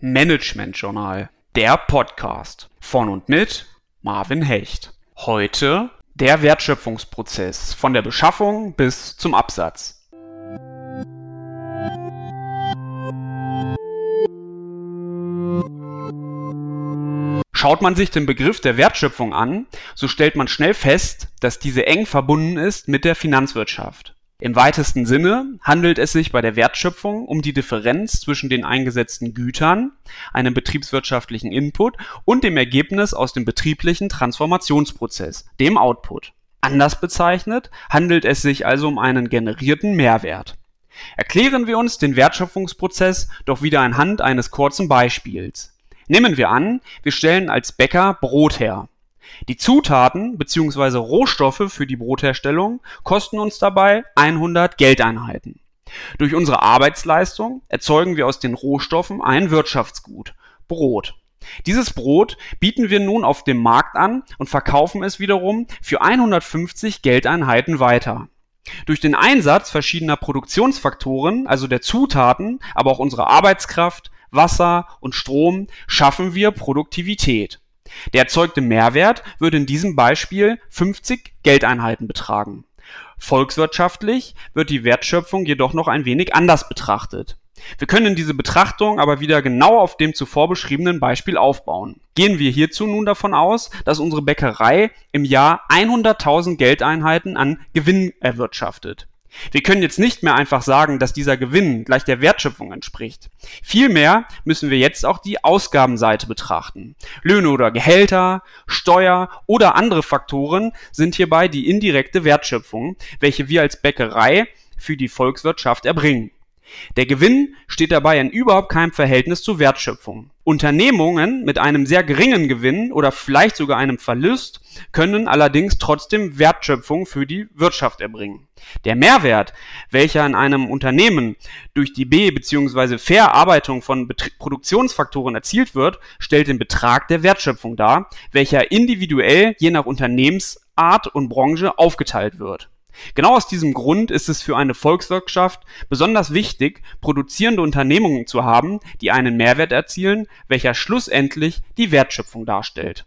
Management Journal, der Podcast von und mit Marvin Hecht. Heute der Wertschöpfungsprozess von der Beschaffung bis zum Absatz. Schaut man sich den Begriff der Wertschöpfung an, so stellt man schnell fest, dass diese eng verbunden ist mit der Finanzwirtschaft. Im weitesten Sinne handelt es sich bei der Wertschöpfung um die Differenz zwischen den eingesetzten Gütern, einem betriebswirtschaftlichen Input und dem Ergebnis aus dem betrieblichen Transformationsprozess, dem Output. Anders bezeichnet handelt es sich also um einen generierten Mehrwert. Erklären wir uns den Wertschöpfungsprozess doch wieder anhand eines kurzen Beispiels. Nehmen wir an, wir stellen als Bäcker Brot her. Die Zutaten bzw. Rohstoffe für die Brotherstellung kosten uns dabei 100 Geldeinheiten. Durch unsere Arbeitsleistung erzeugen wir aus den Rohstoffen ein Wirtschaftsgut, Brot. Dieses Brot bieten wir nun auf dem Markt an und verkaufen es wiederum für 150 Geldeinheiten weiter. Durch den Einsatz verschiedener Produktionsfaktoren, also der Zutaten, aber auch unserer Arbeitskraft, Wasser und Strom, schaffen wir Produktivität. Der erzeugte Mehrwert würde in diesem Beispiel 50 Geldeinheiten betragen. Volkswirtschaftlich wird die Wertschöpfung jedoch noch ein wenig anders betrachtet. Wir können diese Betrachtung aber wieder genau auf dem zuvor beschriebenen Beispiel aufbauen. Gehen wir hierzu nun davon aus, dass unsere Bäckerei im Jahr 100.000 Geldeinheiten an Gewinn erwirtschaftet. Wir können jetzt nicht mehr einfach sagen, dass dieser Gewinn gleich der Wertschöpfung entspricht. Vielmehr müssen wir jetzt auch die Ausgabenseite betrachten. Löhne oder Gehälter, Steuer oder andere Faktoren sind hierbei die indirekte Wertschöpfung, welche wir als Bäckerei für die Volkswirtschaft erbringen. Der Gewinn steht dabei in überhaupt keinem Verhältnis zur Wertschöpfung. Unternehmungen mit einem sehr geringen Gewinn oder vielleicht sogar einem Verlust können allerdings trotzdem Wertschöpfung für die Wirtschaft erbringen. Der Mehrwert, welcher in einem Unternehmen durch die B- bzw. Verarbeitung von Betrie Produktionsfaktoren erzielt wird, stellt den Betrag der Wertschöpfung dar, welcher individuell je nach Unternehmensart und Branche aufgeteilt wird. Genau aus diesem Grund ist es für eine Volkswirtschaft besonders wichtig, produzierende Unternehmungen zu haben, die einen Mehrwert erzielen, welcher schlussendlich die Wertschöpfung darstellt